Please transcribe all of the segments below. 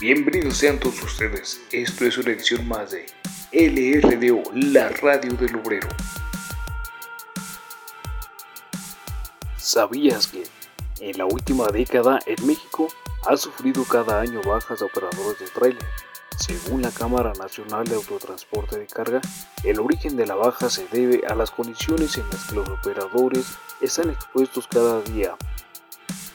Bienvenidos sean todos ustedes. Esto es una edición más de LRDO, la radio del obrero. ¿Sabías que en la última década en México ha sufrido cada año bajas de operadores de tráiler? Según la Cámara Nacional de Autotransporte de Carga, el origen de la baja se debe a las condiciones en las que los operadores están expuestos cada día,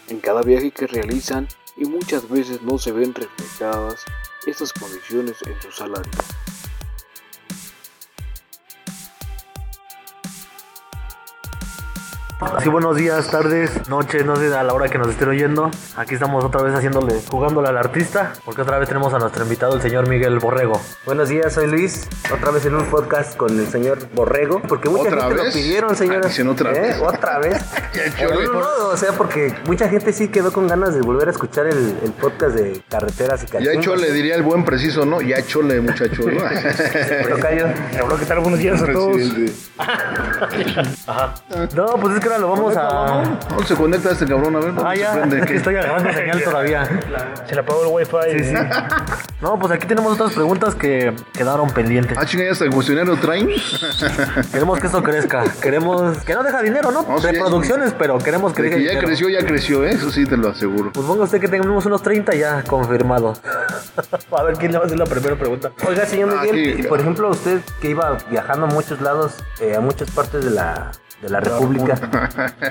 en cada viaje que realizan y muchas veces no se ven reflejadas estas condiciones en su salario. Sí, buenos días, tardes, noches, no sé a la hora que nos estén oyendo. Aquí estamos otra vez haciéndole, jugándole al artista, porque otra vez tenemos a nuestro invitado, el señor Miguel Borrego. Buenos días, soy Luis. Otra vez en un podcast con el señor Borrego, porque mucha ¿Otra gente vez? lo pidieron, señora. Dicen otra ¿Eh? vez. Otra vez. Ya, chole. no, no, no, o sea, porque mucha gente sí quedó con ganas de volver a escuchar el, el podcast de carreteras y Ya cachingos. chole, diría el buen preciso, ¿no? Ya chole, muchacho, ¿no? Tocayo. Hola, ¿qué tal? Buenos días a todos. Presidente. No, pues es que ahora lo vamos a... ¿Dónde se conecta este cabrón? A ver, ¿dónde Ah, estoy agarrando señal todavía. Se le apagó el wifi. Sí, sí. No, pues aquí tenemos otras preguntas que quedaron pendientes. Ah, chinga, ya el cuestionario traen. Queremos que esto crezca. Queremos que no deja dinero, ¿no? No, sí, Reproducciones, pero queremos que De deje que ya dinero. creció, ya creció, ¿eh? Eso sí te lo aseguro. Pues ponga usted que tenemos unos 30 ya confirmados. a ver quién le va a hacer la primera pregunta. Oiga, señor Ah, Miguel, sí. y por ejemplo, usted que iba viajando a muchos lados, eh, a muchas partes de la, de la República,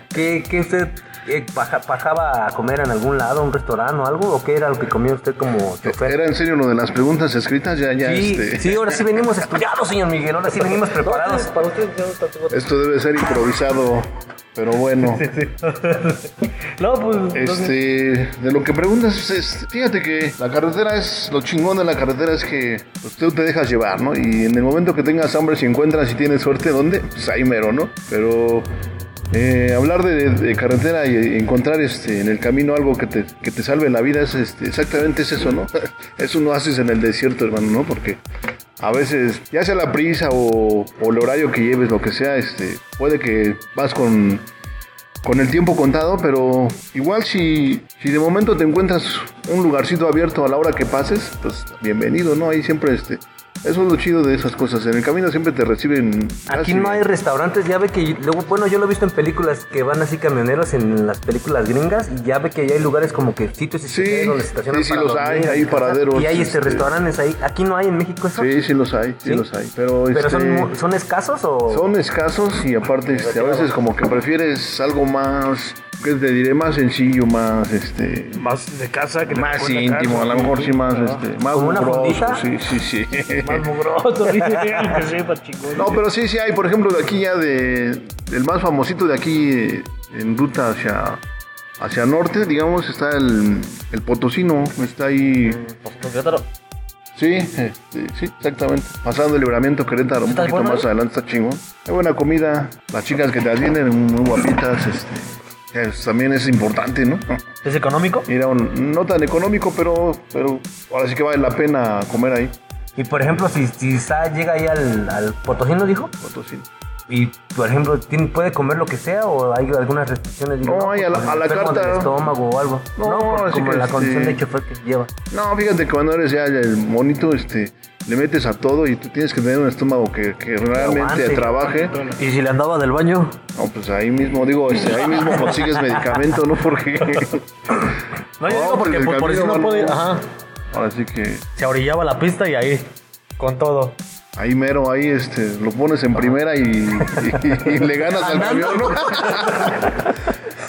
¿qué, qué usted eh, baja- bajaba a comer en algún lado, un restaurante o algo? ¿O qué era lo que comía usted como chofer? ¿Era en serio lo de las preguntas escritas? Ya, ya, Sí, este... sí, ahora sí venimos estudiados, señor Miguel, ahora sí venimos preparados. Para usted ya no está todo. Esto debe ser improvisado, pero bueno. No, pues. Este, de lo que preguntas, es, fíjate que la carretera es, lo chingón de la carretera es que pues, tú te dejas llevar, ¿no? Y en el momento que tengas hambre, si encuentras y tienes suerte, ¿dónde? Pues ahí mero, ¿no? Pero eh, hablar de, carretera y encontrar este, en el camino algo que te, que te salve la vida es este, exactamente es eso, ¿no? Eso no haces en el desierto, hermano, ¿no? Porque a veces, ya sea la prisa o, o el horario que lleves, lo que sea, este, puede que vas con con el tiempo contado, pero igual si, si de momento te encuentras un lugarcito abierto a la hora que pases, pues bienvenido, ¿no? Ahí siempre este... Eso es lo chido de esas cosas. En el camino siempre te reciben... Aquí casi- no hay restaurantes, ya ve que luego, bueno, yo lo he visto en películas que van así camioneros en las películas gringas y ya ve que ya hay lugares como que sitios Sí, especiales donde estacionan sí, sí los hay, hay paraderos, Y hay este, este- restaurantes ahí. Aquí no hay en México eso. Sí, sí los hay, sí, ¿Sí? los hay. Pero, Pero este, son, mu- son escasos o son escasos y aparte este, a veces como que prefieres algo más, ¿qué te diré? Más sencillo, más este... Más de casa que Más íntimo, a lo mejor sí más, este, más ¿Como una mugroso, sí, sí, sí. Más mugroso, dice, que sepa, chingón. No, pero sí, sí hay, por ejemplo, de aquí ya de. El más famosito de aquí eh, en ruta hacia. Hacia norte, digamos, está el, el Potosino, está ahí. Sí, este, sí, exactamente. Pasando el libramiento Querétaro, un ¿Está poquito bueno más adelante está chingón. Hay buena comida, las chicas que te atienden muy guapitas, este. También es importante, ¿no? ¿Es económico? Mira, un- no tan económico, pero, pero ahora sí que vale la pena comer ahí, Y por ejemplo, si, si Sa llega ahí al, al Potosino, dijo, Potosino. Y por ejemplo, ¿tiene- ¿puede comer lo que sea o hay algunas restricciones? Digo, No, hay a la- a la carta. del estómago o algo. No, No, por- como que la condición este- de chofer que lleva. No, fíjate que cuando eres ya el monito, este, le metes a todo y tú tienes que tener un estómago que, que realmente Aguante. trabaje. ¿Y si le andaba del baño? No, pues ahí mismo, digo, este, ahí mismo consigues medicamento, ¿no? Porque No, yo No, digo porque pues, el por, camino, no puede. Ajá. ahora sí que Se orillaba la pista y ahí. Con todo. Ahí mero, ahí este, lo pones en primera y, y- y le ganas al camión, ¿no?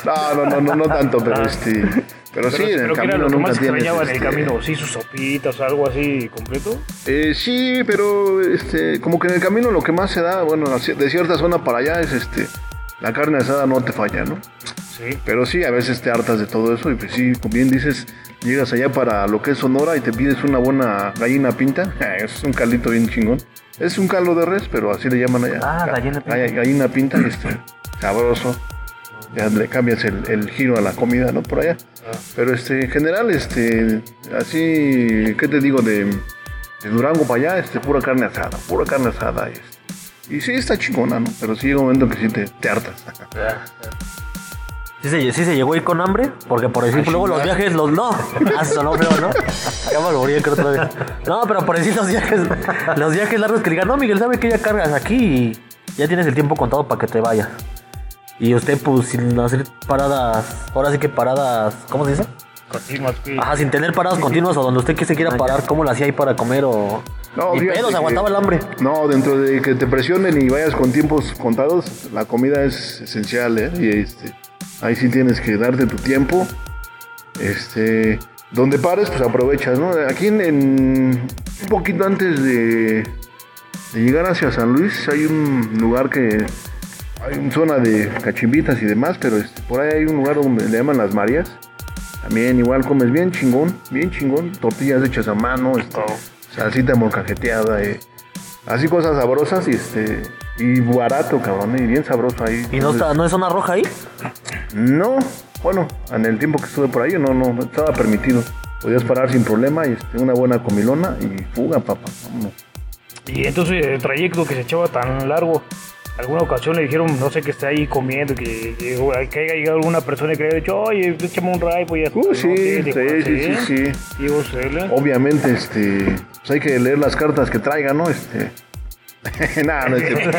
No, no, no, no, no tanto, pero este, pero sí, en el era camino lo que nunca más tienes. extrañaba en el este, camino, sí, sus sopitas, algo así completo. Eh, sí, pero este, como que en el camino lo que más se da, bueno, de cierta zona para allá es este, la carne asada no te falla, ¿no? Sí. Pero sí, a veces te hartas de todo eso y pues sí, como bien dices, llegas allá para lo que es Sonora y te pides una buena gallina pinta. Es un caldito bien chingón. Es un caldo de res, pero así le llaman allá. Ah, Ga- gallina pinta. gall- Gallina pinta, este, sabroso. Ya le cambias el, el giro a la comida, ¿no? Por allá. Pero este, en general, este, así, ¿qué te digo? De, de Durango para allá, este, pura carne asada, pura carne asada. Este. Y sí, está chingona, ¿no? Pero sí llega un momento que sí te, te hartas. ¿Sí se, sí se llegó a ir con hambre? Porque, por ejemplo, luego los viajes, los no. Ah, eso sonó feo, ¿no? Ya me que otra vez. No, pero por decir los viajes, los viajes largos que digan, no, Miguel, ¿sabe que ya cargas aquí y ya tienes el tiempo contado para que te vayas? Y usted, pues, sin hacer paradas, ahora sí que paradas, ¿cómo se dice? Continuas. Ajá, sin tener paradas continuas o donde usted que se quiera parar, ¿cómo lo hacía ahí para comer o...? No, Ni fíjate pedo, se que- aguantaba el hambre. No, dentro de que te presionen y vayas con tiempos contados, la comida es esencial, ¿eh? Y este, ahí sí tienes que darte tu tiempo. Este, donde pares, pues aprovechas, ¿no? Aquí en, en- un poquito antes de, de llegar hacia San Luis hay un lugar que hay una zona de cachimbitas y demás, pero este, por ahí hay un lugar donde le llaman las Marías. También igual comes bien chingón, bien chingón, tortillas hechas a mano, este, salsita molcajeteada, eh, así cosas sabrosas y este y barato, cabrón, y bien sabroso ahí. ¿Y no, Entonces, está, no es zona roja ahí? no, bueno, en el tiempo que estuve por ahí no, no, estaba permitido. Podías parar sin problema y este, una buena comilona y fuga, papá. vámonos. Y entonces el trayecto que se echaba tan largo, alguna ocasión le dijeron, no sé, que está ahí comiendo, que, que, que haya llegado alguna persona y que le haya dicho, oye, échame un ray, pues ya está. Uh, ¿no? sí, sí, Dijo, sí, sí, sí. Obviamente, este, pues hay que leer las cartas que traigan, ¿no? Este, nada, no es cierto.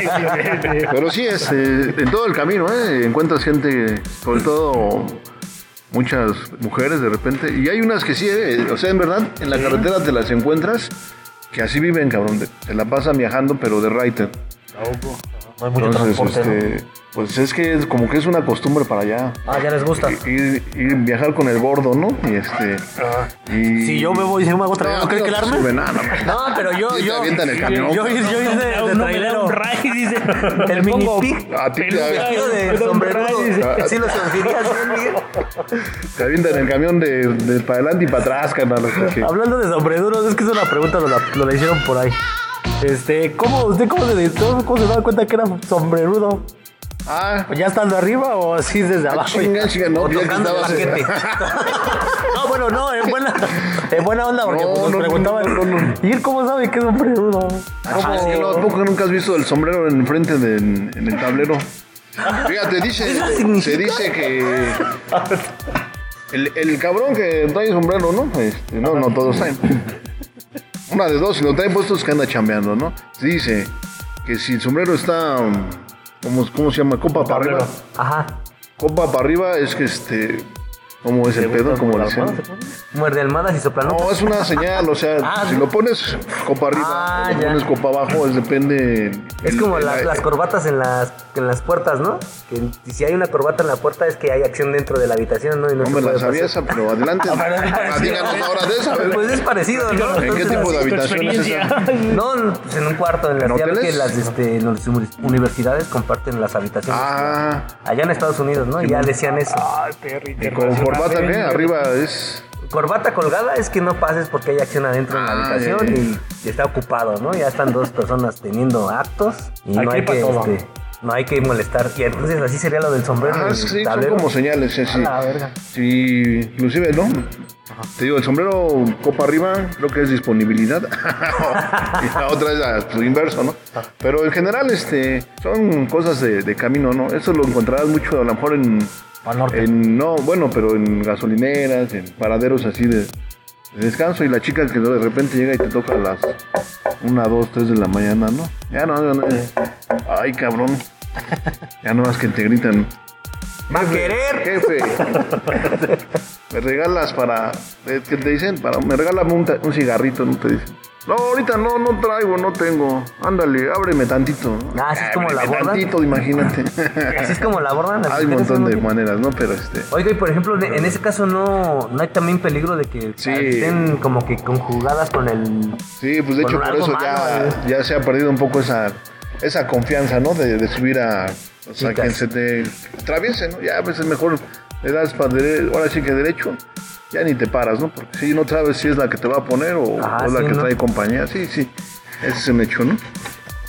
Pero sí, este, en todo el camino, ¿eh? Encuentras gente, sobre todo muchas mujeres de repente. Y hay unas que sí, ¿eh? O sea, en verdad, en la carretera te las encuentras que así viven, cabrón. de- Se la pasan viajando, pero de Reiter. No hay mucho Entonces, transporte, ¿no? este, pues es que es como que es una costumbre para allá. Ah, ya les gusta. Ir, ir viajar con el gordo, ¿no? Y este. Y, Si yo me voy y si me hago traer, ¿no, crees que te el sube nada, no, No, pero yo, te yo, avientan el camión. yo, yo, yo hice de, No, trailero. un dice. El mini. A ti te, de da un sombrerudo. ray, dice. ¿Sí lo sentirías bien, Miguel? te avientan el camión de, de para adelante y para atrás, carnal. Hablando de sombrerudos, es que es una pregunta, nos la, la hicieron por ahí. Este, ¿cómo, usted cómo se, cómo se da cuenta que era sombrerudo? Ah, ¿Ya estando arriba o así desde abajo? chinga, chinga, no, O tocando el paquete. no, bueno, no, en buena, en buena onda, porque No, pues, nos no, preguntaban. no. ¿Y él cómo sabe que es sombrerudo? Ah, es que no, ¿a poco nunca has visto el sombrero en frente de, en, en el tablero? Fíjate, dice, se dice que el, el cabrón que trae sombrero, ¿no? Este, no, no todos traen. Una de dos, si lo traen puesto es que anda chambeando, ¿no? Dice que si el sombrero está, um, ¿cómo, cómo se llama? Copa para arriba. Ajá. Copa para arriba es que este, ¿cómo es el pedo? ¿Cómo le dicen? Muerde almadas y soplanotas. No, es una señal, o sea, Ah, si lo pones copa arriba Ah, o lo pones copa abajo, es depende. Es el- como el- las, las corbatas en las, en las puertas, ¿no? Que si hay una corbata en la puerta es que hay acción dentro de la habitación, ¿no? Y no, me la sabía pasar. esa, pero adelante. Ah, Díganos ahora de esa. Pues es parecido, ¿no? ¿En qué tipo de habitación es esa? No, pues en un cuarto, en las ¿En ya ves hoteles? que las, este, las universidades comparten las habitaciones. Ah, Allá en Estados Unidos, ¿no? Y ya decían eso. Ay, perro, y corbata, ¿qué? eh. Arriba es. Corbata colgada es que no pases porque hay acción adentro en la Ah, habitación y, y está ocupado, ¿no? Ya están dos personas teniendo actos y no hay que este, no hay que molestar. Y entonces así sería lo del sombrero. Ah, sí, son como señales, sí, sí. A la verga. Sí, inclusive, ¿no? Te digo, el sombrero copa arriba creo que es disponibilidad y la otra es a su inverso, ¿no? Pero en general, este, son cosas de, de camino, ¿no? Eso lo encontrarás mucho a lo mejor en, Al norte. en no, bueno, pero en gasolineras, en paraderos así de, de descanso y la chica que de repente llega y te toca a las una, dos, tres de la mañana, ¿no? Ya no, ya no, ay cabrón, ya no más que te gritan. Va a querer. Jefe, me regalas para. eh, ¿Qué te dicen? Para, me regalas un, un cigarrito, ¿no? Te dicen. No, ahorita no, no traigo, no tengo. Ándale, ábreme tantito. ¿no? Ah, así es como la Ábreme borda. tantito, imagínate. Así es como la abordan. las Hay un montón de maneras, ¿no? Pero este. Oiga, y por ejemplo, en ese caso no, no hay también peligro de que Sí. estén como que conjugadas con el... Sí, pues de hecho por eso malo, ya, ¿eh? ya se ha perdido un poco esa, esa confianza, ¿no? De, de subir a. O sea, Chicas. que se te atraviese, ¿no? Ya a veces mejor le das para dere- ahora sí que derecho, ya ni te paras, ¿no? Porque si no sabes si es la que te va a poner o, o es la que ¿no? trae compañía. Sí, sí. Ese es un hecho, ¿no?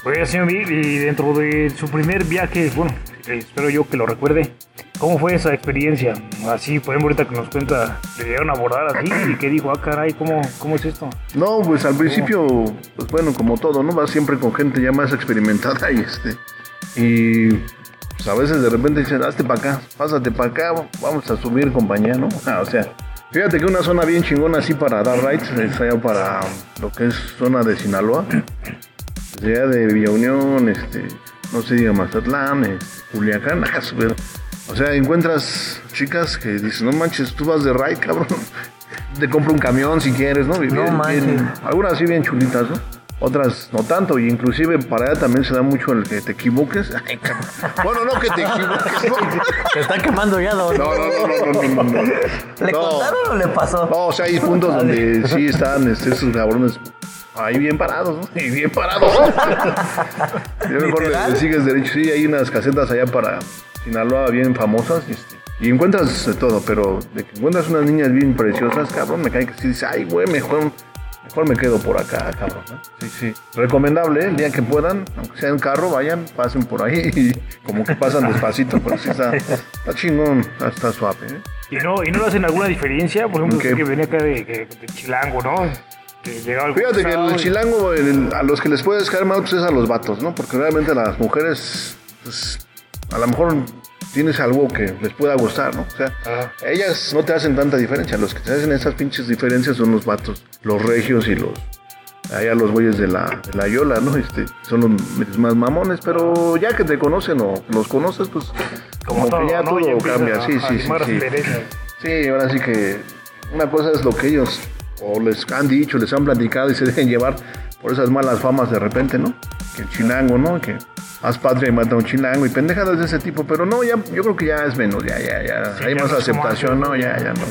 Oiga, señor y dentro de su primer viaje, bueno, espero yo que lo recuerde, ¿cómo fue esa experiencia? Así, por ejemplo, ahorita que nos cuenta, le llegaron a abordar así y que dijo, ah, caray, ¿cómo, cómo es esto? No, pues al principio, pues bueno, como todo, ¿no? Vas siempre con gente ya más experimentada y este. Y a veces de repente dicen, hazte para acá, pásate para acá, vamos a subir compañía, ¿no? Ah, o sea, fíjate que una zona bien chingona así para dar rides es allá para lo que es zona de Sinaloa, desde allá de Villa Unión, este, no sé, diga Mazatlán, este, Culiacán, súper. o sea, encuentras chicas que dicen, no manches, tú vas de ride, cabrón. Te compro un camión si quieres, ¿no? Bien- bien- manches. algunas así bien chulitas, ¿no? Otras no tanto, y inclusive para allá también se da mucho el que te equivoques. Ay, bueno, no que te equivoques, no. Se está quemando ya, don. No, no, no, no, no, no, no. ¿Le contaron o le pasó? No, o sea, hay puntos donde sí están este, esos cabrones ahí bien parados, ¿no? Y bien parados. Yo mejor le, sigues derecho. Sí, hay unas casetas allá para Sinaloa bien famosas. este, y encuentras de todo, pero de que encuentras unas niñas bien preciosas, cabrón, me cae que sí dices, ay, güey, mejor, mejor me quedo por acá, cabrón. ¿no? Sí, sí. Recomendable, ¿eh? el día que puedan, aunque sea en carro, vayan, pasen por ahí y como que pasan despacito, pero sí está, está chingón, está, suave. ¿eh? ¿Y no, ¿Y no hacen alguna diferencia? Por ejemplo, que venía acá de, de- de Chilango, ¿no? Fíjate que el chilango, el- a los que les puedes caer mal, pues es a los vatos, ¿no? Porque realmente a las mujeres, pues, a lo mejor tienes algo que les pueda gustar, ¿no? O sea, Ajá. ellas no te hacen tanta diferencia. Los que te hacen esas pinches diferencias son los vatos, los regios y los. Allá los güeyes de la, de la Yola, ¿no? Este, son los más mamones, pero ya que te conocen o los conoces, pues como, todo, que ya ¿no? todo Ya cambia. a- Sí, a sí, sí. sí. Sí, ahora sí que una cosa es lo que ellos o les han dicho, les han platicado y se dejen llevar por esas malas famas de repente, ¿no? Que el chilango, ¿no? Que haz patria y mata a un chilango y pendejadas de ese tipo, pero no, ya, yo creo que ya es menos, ya, ya, ya, Sí, hay ya más no aceptación, ¿no? Ya, ya no.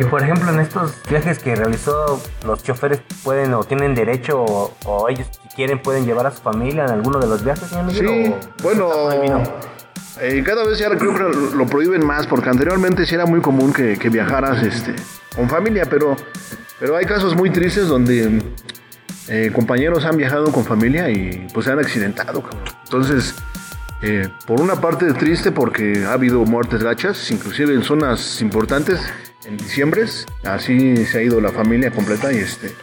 Y por ejemplo, en estos viajes que realizó, los choferes pueden o tienen derecho o, o ellos si quieren pueden llevar a su familia en alguno de los viajes, señor Sí, o- bueno, eh, cada vez ya creo que lo, lo prohíben más, porque anteriormente sí era muy común que, que viajaras este, con familia, pero, pero hay casos muy tristes donde eh, compañeros han viajado con familia y pues se han accidentado. cabrón. Entonces, eh, por una parte es triste porque ha habido muertes gachas, inclusive en zonas importantes, en diciembre, así se ha ido la familia completa y este...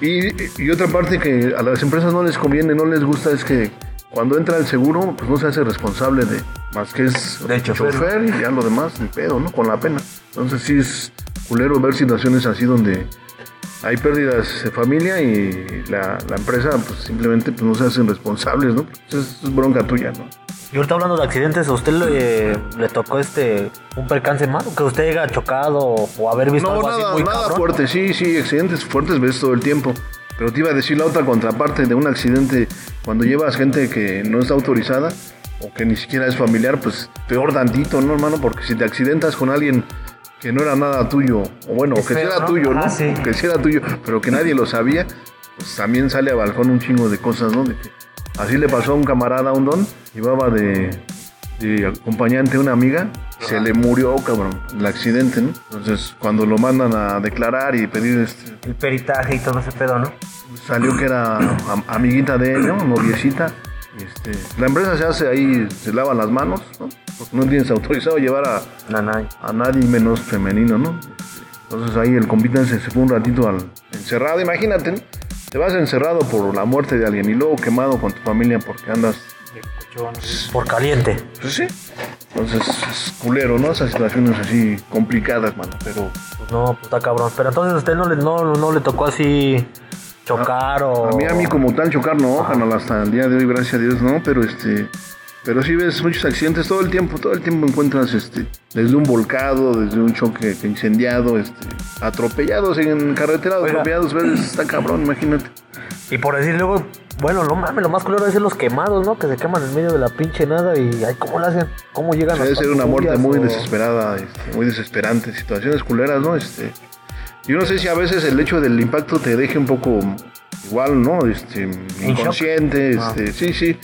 Y, y otra parte que a las empresas no les conviene, no les gusta es que cuando entra el seguro, pues no se hace responsable de más que es Del chofer, y ya lo demás, ni pedo, ¿no? Con la pena. Entonces sí es culero ver situaciones así donde hay pérdidas de familia y la, la empresa pues simplemente pues, no se hacen responsables, ¿no? Pues, es, bronca tuya, ¿no? Y ahorita hablando de accidentes, ¿a usted le, le tocó este un percance malo? Que usted haya chocado o, o haber visto No, algo nada, así muy nada cabrón. fuerte, sí, sí, accidentes fuertes ves todo el tiempo. Pero te iba a decir la otra contraparte de un accidente cuando llevas gente que no está autorizada o que ni siquiera es familiar, pues peor tantito, ¿no, hermano? Porque si te accidentas con alguien que no era nada tuyo, o bueno, Es que sí feo, era ¿no? tuyo, ¿no? Ah, sí. Que sí era tuyo, pero que nadie lo sabía, pues también sale a balcón un chingo de cosas, ¿no? De que así le pasó a un camarada, a un don, llevaba de, de acompañante a una amiga, se le murió, cabrón, el accidente, ¿no? Entonces, cuando lo mandan a declarar y pedir, este, El peritaje y todo ese pedo, ¿no? salió que era am- amiguita de él, ¿no? Noviecita. Este, la empresa se hace ahí, se lava las manos, ¿no? Porque no tienes autorizado llevar a, Nanay. a nadie menos femenino, ¿no? Entonces ahí el compita se, se fue un ratito al encerrado, imagínate, ¿no? Te vas encerrado por la muerte de alguien y luego quemado con tu familia porque andas, De cochón, sí. Por caliente. pues sí. Entonces es culero, ¿no? Esas situaciones así complicadas, mano, pero Pues no, pues está cabrón. Pero entonces a usted no le, no, no le tocó así chocar o. A mí, a mí como tal chocar no, canal, hasta el día de hoy, gracias a Dios, no, pero este, pero sí ves muchos accidentes todo el tiempo, todo el tiempo encuentras este, desde un volcado, desde un choque que incendiado, este, atropellados en carretera, Oiga. atropellados, ves, está cabrón, imagínate. Y por decir luego, bueno, no mames, lo más culero es los quemados, ¿no? Que se queman en medio de la pinche nada y ay, ¿cómo lo hacen? ¿Cómo llegan Debe las ser una muerte muy o- desesperada, este, muy desesperante, situaciones culeras, ¿no? Este, yo no sé si a veces el hecho del impacto te deje un poco igual, ¿no? Este, inconsciente, Ah. este, sí, sí.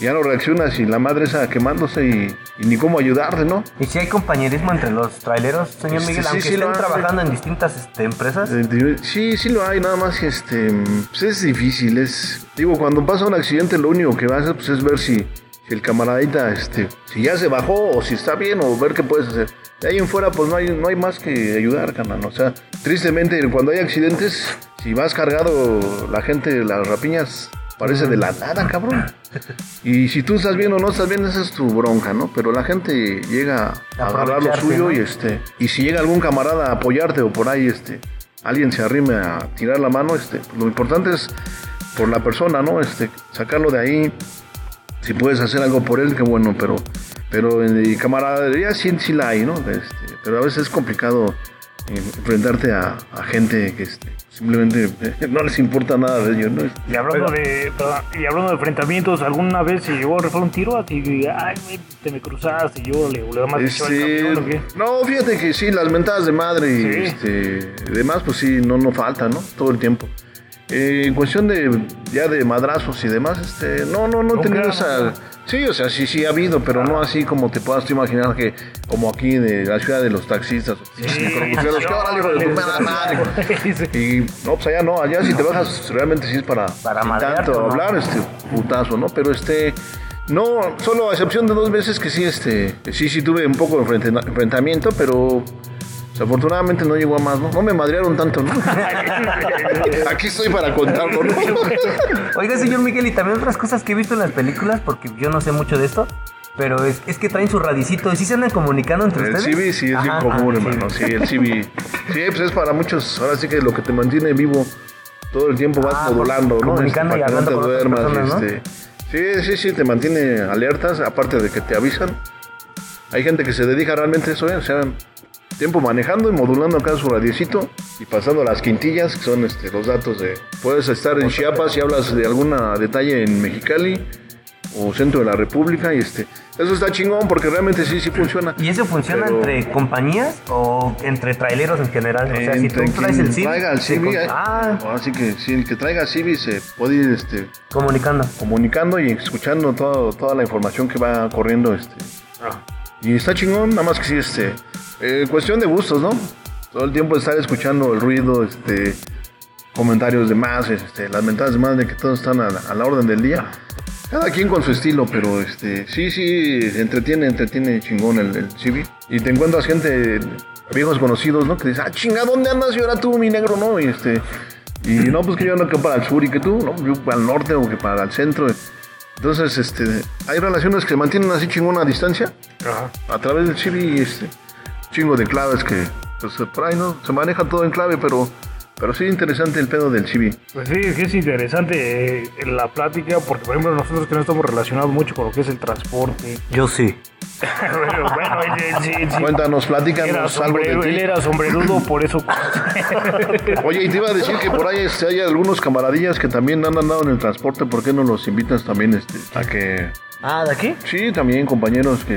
Ya no reaccionas y la madre esa quemándose y, y ni cómo ayudarte, ¿no? ¿Y si hay compañerismo entre los traileros, señor Miguel? sí, aunque sí lo estén trabajando en distintas este, empresas. Eh, Sí, sí lo hay, nada más que este, pues es difícil, es, digo, cuando pasa un accidente lo único que vas a hacer pues, es ver si el camaradita, este, si ya se bajó o si está bien o ver qué puedes hacer. De ahí en fuera pues no hay, no hay más que ayudar, carnal, o sea, tristemente cuando hay accidentes, si vas cargado la gente, las rapiñas, Aparece de la nada, cabrón. Y si tú estás bien o no estás bien, esa es tu bronca, ¿no? Pero la gente llega a agarrar lo suyo ¿no? y este. Y si llega algún camarada a apoyarte o por ahí, este, alguien se arrime a tirar la mano, este, lo importante es por la persona, ¿no? Este, sacarlo de ahí. Si puedes hacer algo por él, qué bueno, pero, pero en camaradería sí, sí la hay, ¿no? Este, pero a veces es complicado eh, enfrentarte a, a gente que este, simplemente eh, no les importa nada de ellos, ¿no? Y hablando, de, perdón, y hablando de enfrentamientos, ¿alguna vez se llegó a rifar un tiro a ti? Y, Ay, te me cruzaste, y yo le le más Este, el camión, ¿o qué? no, fíjate que sí, las mentadas de madre y Sí. este, demás, pues sí, no, no falta, ¿no? Todo el tiempo. Eh, en cuestión de ya de madrazos y demás, este, no, no, no he tenido esa. Sí, o sea, sí, sí ha habido, pero no así como te puedas tú imaginar que, como aquí de la ciudad de los taxistas. Sí, con los que, órale, hijo de tu madre, madre. Sí. Y no, pues allá no, allá si te bajas realmente sí es para, tanto ¿no? hablar, este putazo, ¿no? Pero este, no, solo a excepción de dos veces que sí, este, sí, sí tuve un poco de enfrenta- enfrentamiento, pero desafortunadamente no llegó a más, ¿no? No me madrearon tanto, ¿no? Aquí estoy para contarlo, ¿no? Oiga, señor Miguel, y también otras cosas que he visto en las películas, porque yo no sé mucho de esto, pero es, es que traen su radicito. ¿Y sí se andan comunicando entre El ustedes? CB sí es bien común, ah, hermano. Sí, el CB. Sí, pues es para muchos. Ahora sí que lo que te mantiene vivo todo el tiempo vas Ah, modulando, ¿no? comunicando Este, y hablando no te duermas. personas, ¿no? este. Sí, sí, sí, te mantiene alertas, aparte de que te avisan. Hay gente que se dedica realmente a eso, ¿eh? O sea, tiempo manejando y modulando acá su radiecito y pasando las quintillas, que son este, los datos de... Puedes estar en Chiapas y hablas de alguna detalle en Mexicali o centro de la República y este... Eso está chingón porque realmente sí, sí funciona. ¿Y eso funciona Pero- entre compañías o entre traileros en general? O sea, si tú Entre traes el CIV, traiga el eh, ah, así que si el que traiga CIVI se puede ir este, comunicando. comunicando y escuchando todo, toda la información que va corriendo. Este. Y está chingón, nada más que sí, este, eh, cuestión de gustos, ¿no? Todo el tiempo estar escuchando el ruido, este, comentarios de más, este, las mentadas de más de que todos están a la, a orden del día. Cada quien con su estilo, pero este, sí, sí, entretiene, entretiene chingón el, el CIVI. Y te encuentras gente, viejos conocidos, ¿no? Que dices, ah, chinga, ¿dónde andas? Y ahora tú, mi negro, ¿no? Y este, y no, pues que yo ando acá para el sur y que tú, ¿no? Yo para el norte o que para el centro. Entonces, este, hay relaciones que mantienen así chingón a distancia Ajá. a través del y este chingo de claves que, pues por ahí, ¿no? Se maneja todo en clave, pero, pero sí interesante el pedo del CIVI. Pues sí, es que es interesante eh, la plática, porque por ejemplo nosotros que no estamos relacionados mucho con lo que es el transporte. Yo sí. Bueno, él sí, sí. Cuéntanos, platícanos algo de sombrero, él ti. era sombrerudo, por eso. Oye, y te iba a decir que por ahí este, hay algunos camaradillas que también han andado en el transporte, ¿por qué no los invitas también este, a que... Ah, ¿de aquí? Sí, también compañeros que,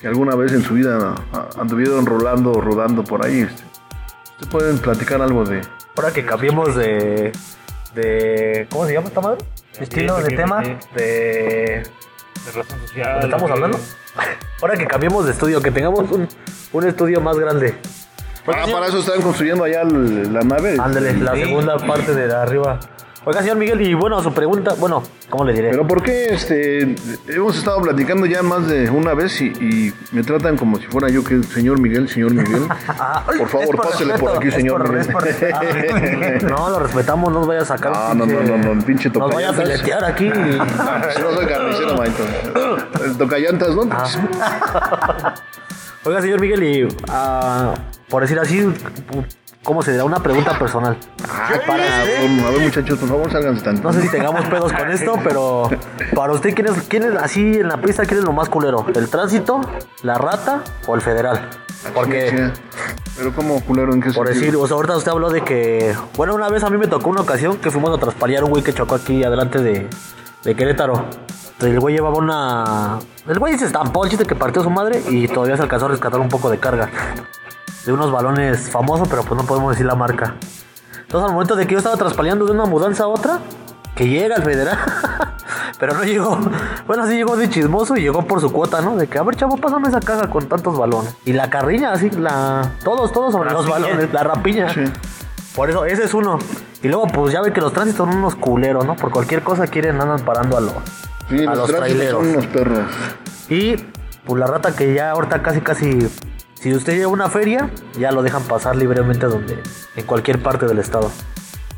que alguna vez en su vida anduvieron rolando o rodando por ahí. Este. Ustedes pueden platicar algo de... Ahora que cambiemos de. de ¿Cómo se llama esta madre? Estilo de tema. De. De razón social. ¿de qué estamos hablando? Ahora que cambiemos de estudio, que tengamos un, un estudio más grande. Ah, para eso están construyendo allá la nave. Ándale, la segunda parte de arriba. Oiga, señor Miguel, y bueno, su pregunta, bueno, ¿cómo le diré? Pero ¿por qué este, hemos estado platicando ya más de una vez y, y me tratan como si fuera yo que señor Miguel, señor Miguel? Ah, Por favor, es pásele por aquí, señor por- Miguel. por. Ah, no, lo respetamos, no nos vaya a sacar. No, no, no, no, no, el pinche Nos vaya a tocayantas. filetear aquí. y- no soy carnicero, tocayantas, ¿no? Oiga, señor Miguel, y ah, por decir así, ¿cómo se dirá? Una pregunta personal. para usted. A ver, muchachos, por favor, sálganse tanto. No sé si tengamos pedos con esto, pero para usted, ¿quién es, quién es así en la pista, quién es lo más culero? ¿El tránsito, la rata o el federal? Porque. Pero como culero, ¿en qué por sentido? decir, o sea, ahorita usted habló de que, bueno, una vez a mí me tocó una ocasión que fuimos a traspalear un güey que chocó aquí adelante de, de Querétaro. El güey llevaba una... El güey se estampó, el chiste que partió su madre y todavía se alcanzó a rescatar un poco de carga. De unos balones famosos, pero pues no podemos decir la marca. Entonces al momento de que yo estaba traspaleando de una mudanza a otra, que llega el federal, pero no llegó. Bueno, sí llegó de chismoso y llegó por su cuota, ¿no? De que, a ver, chavo, pásame esa caja con tantos balones. Y la carrilla, así, la... Todos, todos sobre los Rapiña. balones, la rapiña. Sí. Por eso, ese es uno. Y luego, pues ya ve que los tránsitos son unos culeros, ¿no? Por cualquier cosa quieren, andan parando a los, Sí, a los los traileros. son unos perros. Y pues la rata que ya ahorita casi casi si usted lleva una feria, ya lo dejan pasar libremente donde en cualquier parte del estado.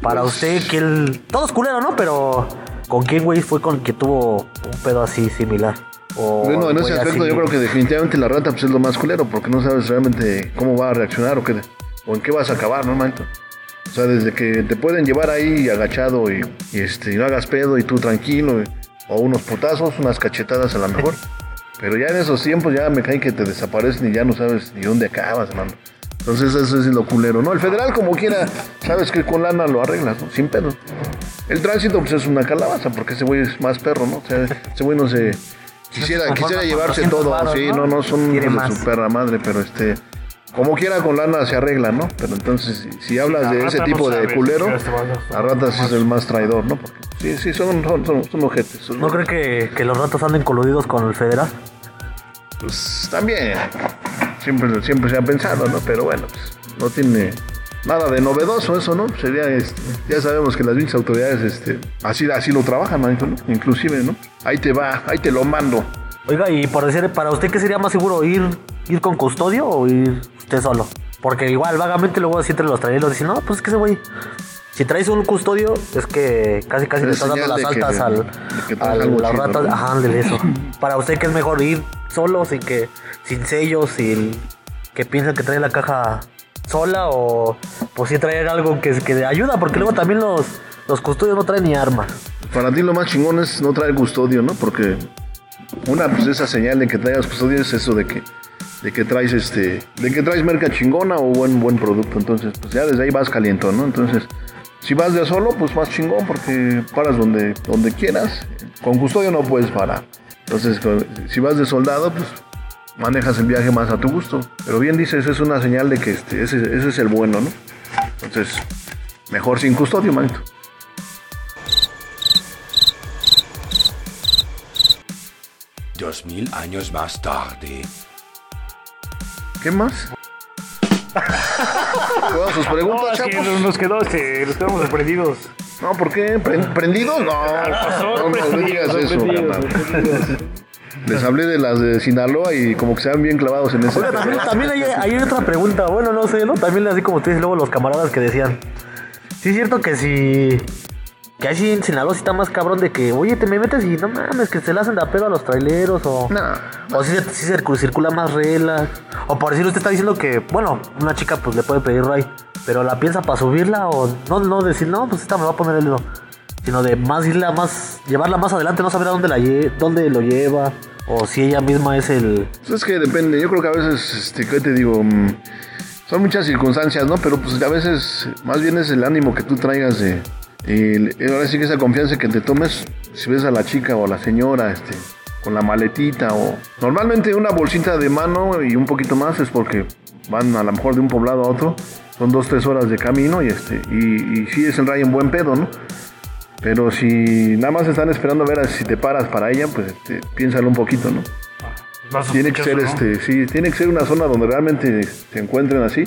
Para Pues- usted que el todo es culero, ¿no? Pero ¿Con quién, güey, fue con el que tuvo un pedo así similar? O Bueno, en ese aspecto así- yo creo que definitivamente la rata pues, es lo más culero, porque no sabes realmente cómo va a reaccionar o, qué, o en qué vas a acabar, ¿no, manito? O sea, desde que te pueden llevar ahí agachado y, y, este, y no hagas pedo y tú tranquilo, y- o unos putazos, unas cachetadas a lo mejor. Pero ya en esos tiempos ya me caen que te desaparecen y ya no sabes ni dónde acabas, hermano. Entonces eso es lo culero, ¿no? El federal como quiera, sabes que con lana lo arreglas, ¿no? Sin pedo. El tránsito pues es una calabaza, porque ese güey es más perro, ¿no? O sea, ese güey no se... Quisiera, quisiera llevarse 200 todo, varos, sí, ¿no? no, no, son de su perra madre, pero este... Como quiera con lana se arregla, ¿no? Pero entonces, si, si hablas la de ese tipo no de culero, a gastar la rata sí es el más traidor, ¿no? Porque sí, sí, son, son, son, son ojetes. son- ¿No cree que, que los ratos anden coludidos con el federal? Pues también, siempre, siempre se ha pensado, ¿no? Pero bueno, pues no tiene nada de novedoso eso, ¿no? Sería, este, ya sabemos que las mismas autoridades este, así, así lo trabajan, ¿no? Inclusive, ¿no? Ahí te va, ahí te lo mando. Oiga, y por decir, para usted, ¿qué sería más seguro? ¿Ir, ir con custodio o ir usted solo? Porque igual, vagamente luego así entre los traileros dicen, no, pues es que ese güey, si traes un custodio, es que casi casi le Es estás dando las que- altas al, que traes a algo las ratas. ¿no? Ajá, ándele eso. Para usted, ¿qué es mejor? Ir solo, sin que, sin sellos, sin que piensen que trae la caja sola o pues sí traer algo que, que ayuda, porque luego también los, los custodios no traen ni arma. Para ti lo más chingón es no traer custodio, ¿no? Porque una, pues esa señal de que traigas custodio es eso de que, de que traes este, de que traes merca chingona o buen, buen producto. Entonces, pues ya desde ahí vas caliento, ¿no? Entonces, si vas de solo, pues más chingón porque paras donde, donde quieras. Con custodio no puedes parar. Entonces, si vas de soldado, pues manejas el viaje más a tu gusto. Pero bien dices, es una señal de que este, ese, ese es el bueno, ¿no? Entonces, mejor sin custodio, manito. Dos mil años más tarde. ¿Qué más? Todas sus No, preguntas, es que chavos. nos quedó, este, nos quedamos sorprendidos. No, ¿por qué? ¿Pren- ¿Prendidos? No, no, no, no digas eso, carnal. Les hablé de las de Sinaloa y como que se van bien clavados en ese. También, también hay, hay otra pregunta, bueno, no sé, ¿no? También así como ustedes luego los camaradas que decían, sí es cierto que si, que así en Sinaloa sí está más cabrón de que, oye, te me metes y no mames, que se le hacen de a pedo a los traileros o... No. O si, se- si se circu- circula más regla. O por decir, usted está diciendo que, bueno, una chica pues le puede pedir ride, pero la piensa para subirla o no, no decir, no, pues esta me va a poner el dedo. Sino de más irla más, llevarla más adelante, no saber a dónde la lle- dónde lo lleva. O si ella misma es el. Pues es que depende, yo creo que a veces, este, ¿qué te digo? Mm, Son muchas circunstancias, ¿no? Pero pues a veces más bien es el ánimo que tú traigas de... y ahora sí que esa confianza que te tomes, si ves a la chica o a la señora, este, con la maletita o... Normalmente una bolsita de mano y un poquito más es porque van a lo mejor de un poblado a otro, son dos, tres horas de camino y este, y, y sí es el rayo en buen pedo, ¿no? Pero si nada más están esperando a ver si te paras para ella, pues este, piénsalo un poquito, ¿no? Tiene que ser ¿no? este, sí, tiene que ser una zona donde realmente se encuentren así.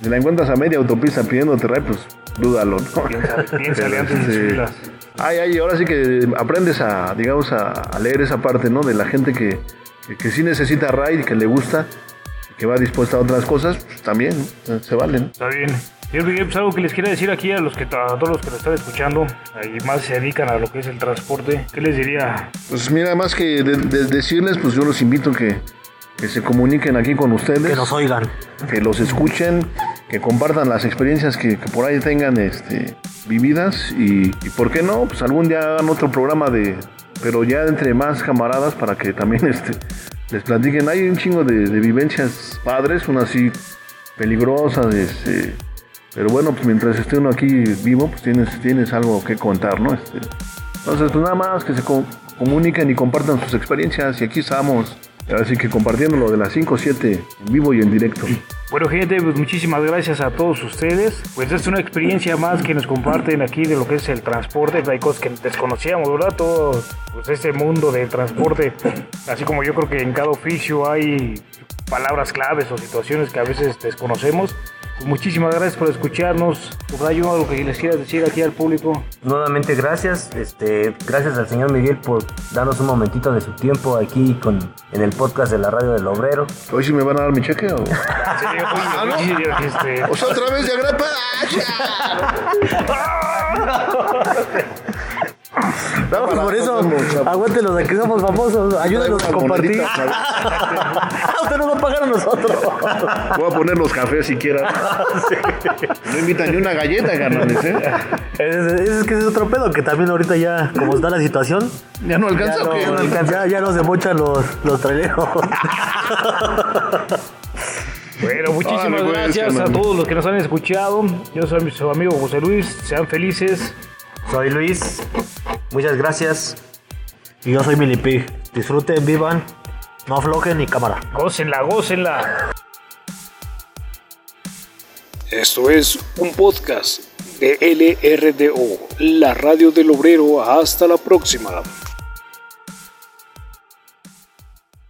Si la encuentras a media autopista pidiéndote ride, pues dúdalo, ¿no? Piénsale, antes de subirlas. Ay, ay, ahora sí que aprendes a, digamos, a, a leer esa parte, ¿no? De la gente que, que, que sí necesita ride, que le gusta, que va dispuesta a otras cosas, pues también, ¿no? se valen. Está bien. Pues algo que les quiera decir aquí a los que a todos los que lo están escuchando y más se dedican a lo que es el transporte, ¿qué les diría? Pues mira, más que de- de- decirles, pues yo los invito que, que se comuniquen aquí con ustedes. que nos oigan. que los escuchen, que compartan las experiencias que, por ahí tengan este, vividas y, por qué no, pues algún día hagan otro programa de, pero ya entre más camaradas para que también este, les platiquen. Hay un chingo de, vivencias padres, unas así peligrosas, este, pero bueno, pues mientras esté uno aquí vivo, pues tienes, tienes algo que contar, ¿no? Este, entonces, pues nada más que se co- comuniquen y compartan sus experiencias y aquí estamos. Así que compartiendo lo de las 5 o 7 en vivo y en directo. Bueno, gente, pues muchísimas gracias a todos ustedes. Pues es una experiencia más que nos comparten aquí de lo que es el transporte. Hay cosas que desconocíamos, ¿verdad? Todo pues, este mundo del transporte. Así como yo creo que en cada oficio hay palabras claves o situaciones que a veces desconocemos. Muchísimas gracias por escucharnos. Rayo, algo que les quieras decir aquí al público. Nuevamente gracias, este, gracias al señor Miguel por darnos un momentito de su tiempo aquí con, en el podcast de la radio del obrero. ¿Hoy sí me van a dar mi cheque o...? Ah. Este, O sea, otra vez de agrapa. No, Para por eso, aguántenos de que somos famosos. Ayúdenos a compartir. Ah, Usted nos va a pagar a nosotros. Voy a poner los cafés si quieras. No invitan ni una galleta, carnales, ¿eh? Es, es- es que ese es otro pedo, que también ahorita ya, como está la situación, Ya no ya alcanza no, o qué? ya, ya no se mochan los, los traileros. Bueno, muchísimas Órale, pues, gracias a todos los que nos han escuchado. Yo soy su amigo José Luis. Sean felices. Soy Luis. Muchas gracias. Y yo soy Milipig. Disfruten, vivan, no aflojen ni cámara. Gócenla, gócenla. Esto es un podcast de LRDO, la radio del obrero. Hasta la próxima.